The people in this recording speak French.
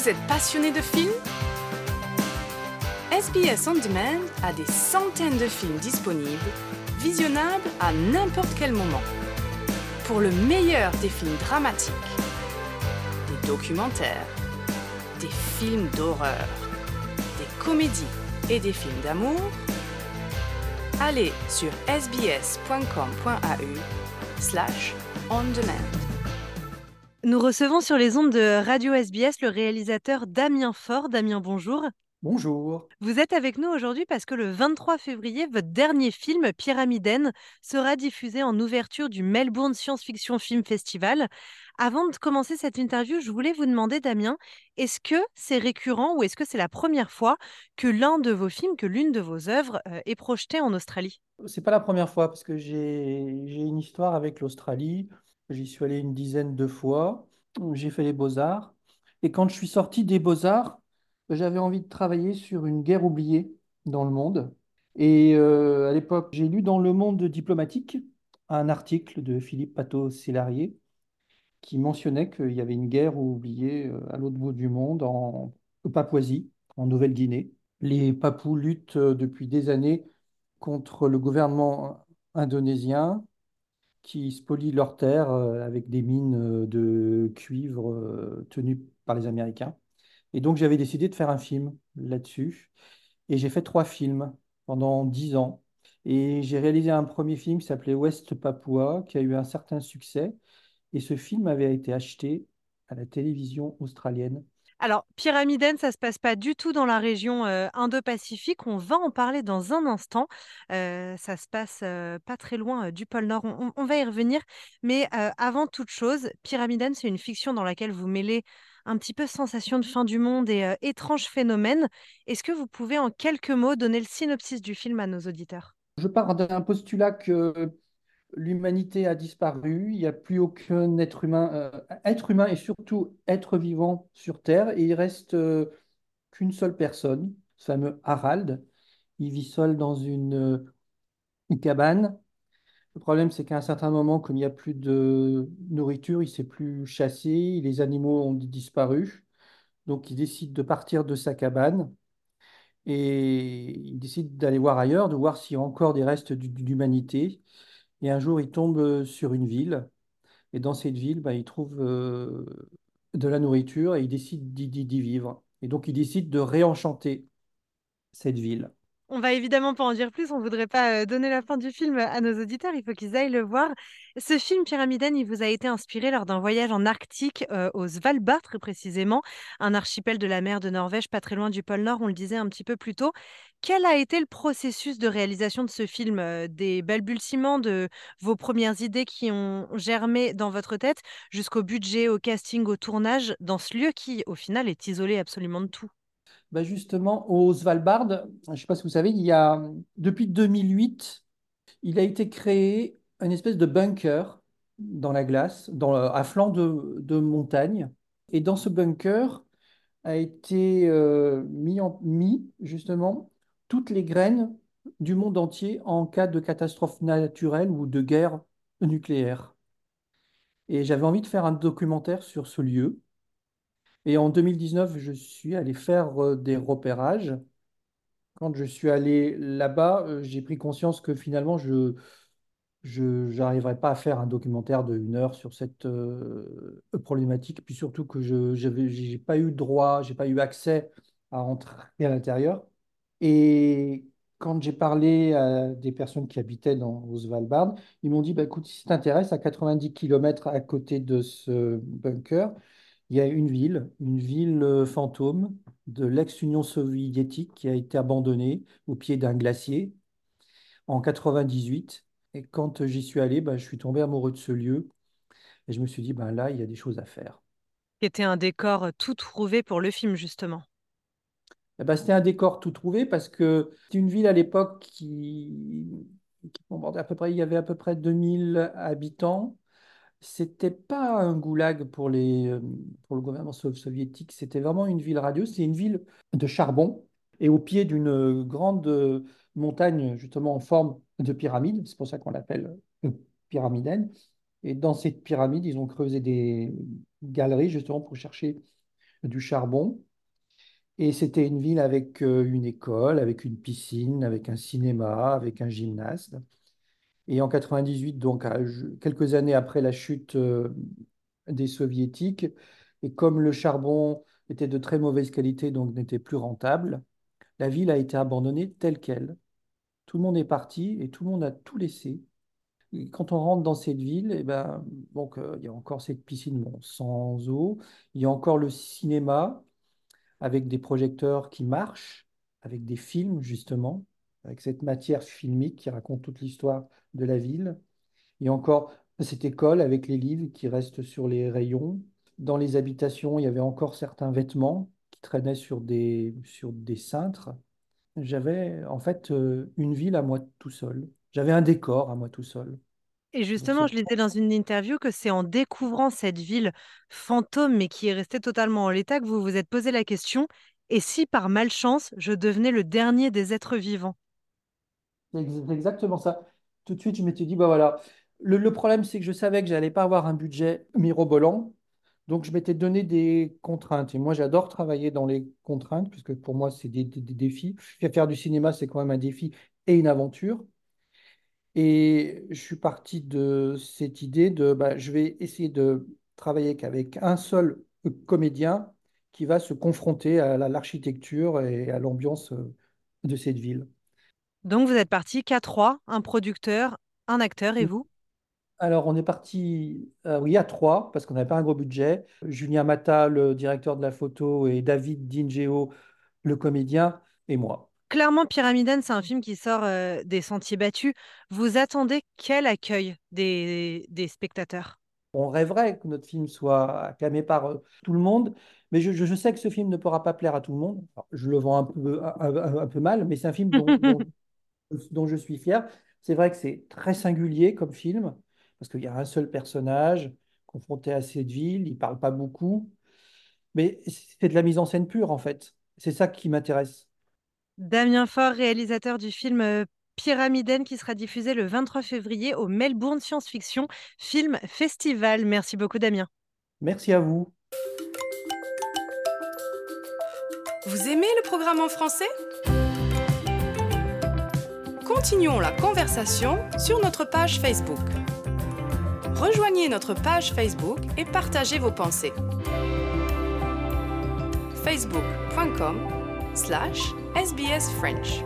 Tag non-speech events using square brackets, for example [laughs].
Vous êtes passionné de films? SBS On Demand a des centaines de films disponibles, visionnables à n'importe quel moment. Pour le meilleur des films dramatiques, des documentaires, des films d'horreur, des comédies et des films d'amour, allez sur sbs.com.au slash on demand. Nous recevons sur les ondes de Radio SBS le réalisateur Damien Faure. Damien, bonjour. Bonjour. Vous êtes avec nous aujourd'hui parce que le 23 février, votre dernier film, Pyramiden, sera diffusé en ouverture du Melbourne Science Fiction Film Festival. Avant de commencer cette interview, je voulais vous demander, Damien, est-ce que c'est récurrent ou est-ce que c'est la première fois que l'un de vos films, que l'une de vos œuvres euh, est projetée en Australie? C'est pas la première fois parce que j'ai j'ai une histoire avec l'Australie. J'y suis allé une dizaine de fois. J'ai fait les beaux-arts. Et quand je suis sorti des beaux-arts, j'avais envie de travailler sur une guerre oubliée dans le monde. Et euh, à l'époque, j'ai lu dans Le Monde diplomatique un article de Philippe Pateau-Célarier qui mentionnait qu'il y avait une guerre oubliée euh, à l'autre bout du monde, en Papouasie, en Nouvelle-Guinée. Les Papous luttent euh, depuis des années contre le gouvernement indonésien qui spolie leurs terres euh, avec des mines de cuivre tenues par les Américains. Et donc j'avais décidé de faire un film là-dessus. Et j'ai fait trois films pendant dix ans. Et j'ai réalisé un premier film qui s'appelait Ouest Papua, qui a eu un certain succès. Et ce film avait été acheté à la télévision australienne. Alors, Pyramiden, ça se passe pas du tout dans la région euh, Indo-Pacifique. On va en parler dans un instant. Euh, ça se passe euh, pas très loin du pôle Nord. On, on va y revenir. Mais avant toute chose, Pyramiden, c'est une fiction dans laquelle vous mêlez un petit peu sensation de fin du monde et étrange phénomène. Est-ce que vous pouvez en quelques mots donner le synopsis du film à nos auditeurs? Je pars d'un postulat que l'humanité a disparu, il n'y a plus aucun être humain, euh, être humain et surtout être vivant sur Terre, et il reste euh, qu'une seule personne, ce fameux Harald. Il vit seul dans une, une cabane. Le problème, c'est qu'à un certain moment, comme il n'y a plus de nourriture, il ne sait plus chasser, les animaux ont disparu. Donc, il décide de partir de sa cabane et il décide d'aller voir ailleurs, de voir s'il y a encore des restes d'humanité. Et un jour, il tombe euh, sur une ville. Et dans cette ville, bah, il trouve euh, de la nourriture et il décide d'y vivre. Et donc, il décide de réenchanter cette ville. On va évidemment pas en dire plus, on voudrait pas euh, donner la fin du film à nos auditeurs, il faut qu'ils aillent le voir. Ce film Pyramiden, il vous a été inspiré lors d'un voyage en Arctique, euh, au Svalbard très précisément, un archipel de la mer de Norvège pas très loin du pôle Nord, on le disait un petit peu plus tôt. Quel a été le processus de réalisation de ce film euh, Des balbutiements de vos premières idées qui ont germé dans votre tête jusqu'au budget, au casting, au tournage, dans ce lieu qui, au final, est isolé absolument de tout? Bah, justement, au Svalbard, je ne sais pas si vous savez, il y a, depuis 2008, il a été créé une espèce de bunker dans la glace, à flanc de, montagne. Et dans ce bunker a été euh, mis justement toutes les graines du monde entier en cas de catastrophe naturelle ou de guerre nucléaire. Et j'avais envie de faire un documentaire sur ce lieu. Et en 2019, je suis allé faire euh, des repérages. Quand je suis allé là-bas, euh, j'ai pris conscience que finalement, je je n'arriverai pas à faire un documentaire de une heure sur cette euh, problématique. Puis surtout que je n'ai pas eu droit, j'ai pas eu accès à rentrer à l'intérieur. Et quand j'ai parlé à des personnes qui habitaient dans Svalbard, ils m'ont dit, bah, écoute, si ça t'intéresse, à 90 km à côté de ce bunker, il y a une ville, une ville euh, fantôme de l'ex-Union soviétique qui a été abandonnée au pied d'un glacier en 98. Et quand j'y suis allé, bah, je suis tombé amoureux de ce lieu et je me suis dit, ben là, il y a des choses à faire. C'était un décor euh, tout trouvé pour le film, justement. Eh ben, c'était un décor tout trouvé parce que c'est une ville à l'époque qui, qui à peu près, il y avait à peu près 2000 habitants. C'était pas un goulag pour, euh, le gouvernement soviétique, c'était vraiment une ville radieuse. C'est une ville de charbon et au pied d'une grande montagne, justement en forme de pyramide. C'est pour ça qu'on l'appelle pyramidène. Et dans cette pyramide, ils ont creusé des galeries justement pour chercher du charbon. Et c'était une ville avec euh, une école, avec une piscine, avec un cinéma, avec un gymnase. Et en 98, donc quelques années après la chute euh, des soviétiques, et comme le charbon était de très mauvaise qualité, donc n'était plus rentable, la ville a été abandonnée telle qu'elle. Tout le monde est parti et tout le monde a tout laissé. quand on rentre dans cette ville, eh ben, donc, euh, il y a encore cette piscine sans eau, il y a encore le cinéma avec des projecteurs qui marchent, avec des films justement, avec cette matière filmique qui raconte toute l'histoire de la ville. A encore cette école avec les livres qui restent sur les rayons. Dans les habitations, il y avait encore certains vêtements qui traînaient sur des, sur des cintres. J'avais en fait euh, une ville à moi tout seul. J'avais un décor à moi tout seul. Et justement, je lisais dans une interview que c'est en découvrant cette ville fantôme, mais qui est restée totalement en l'état, que vous vous êtes posé la question, et si par malchance, je devenais le dernier des êtres vivants? C'est exactement ça. Tout de suite, je m'étais dit, bah voilà, le, problème, c'est que je savais que je n'allais pas avoir un budget mirobolant, donc je m'étais donné des contraintes. Et moi, j'adore travailler dans les contraintes, puisque pour moi, c'est des, défis. Faire du cinéma, c'est quand même un défi et une aventure. Et je suis parti de cette idée de bah, je vais essayer de travailler qu'avec un seul comédien qui va se confronter à l'architecture et à l'ambiance euh, de cette ville. Donc vous êtes parti qu'à trois, un producteur, un acteur et vous? Alors on est parti, euh, oui, à trois, parce qu'on n'avait pas un gros budget. Julien Mata, le directeur de la photo, et David Dingeo, le comédien, et moi. Clairement, Pyramiden, c'est un film qui sort euh, des sentiers battus. Vous attendez quel accueil des, spectateurs? On rêverait que notre film soit acclamé par euh, tout le monde, mais je, sais que ce film ne pourra pas plaire à tout le monde. je le vends un peu, un, peu mal, mais c'est un film dont, dont, [laughs] je suis fier. C'est vrai que c'est très singulier comme film, parce qu'il y a un seul personnage confronté à cette ville, il ne parle pas beaucoup, mais c'est de la mise en scène pure, en fait. C'est ça qui m'intéresse. Damien Faure, réalisateur du film euh, Pyramiden qui sera diffusé le 23 février au Melbourne Science Fiction Film Festival. Merci beaucoup Damien. Merci à vous. Vous aimez le programme en français? Continuons la conversation sur notre page Facebook. Rejoignez notre page Facebook et partagez vos pensées. facebook.com slash SBS French.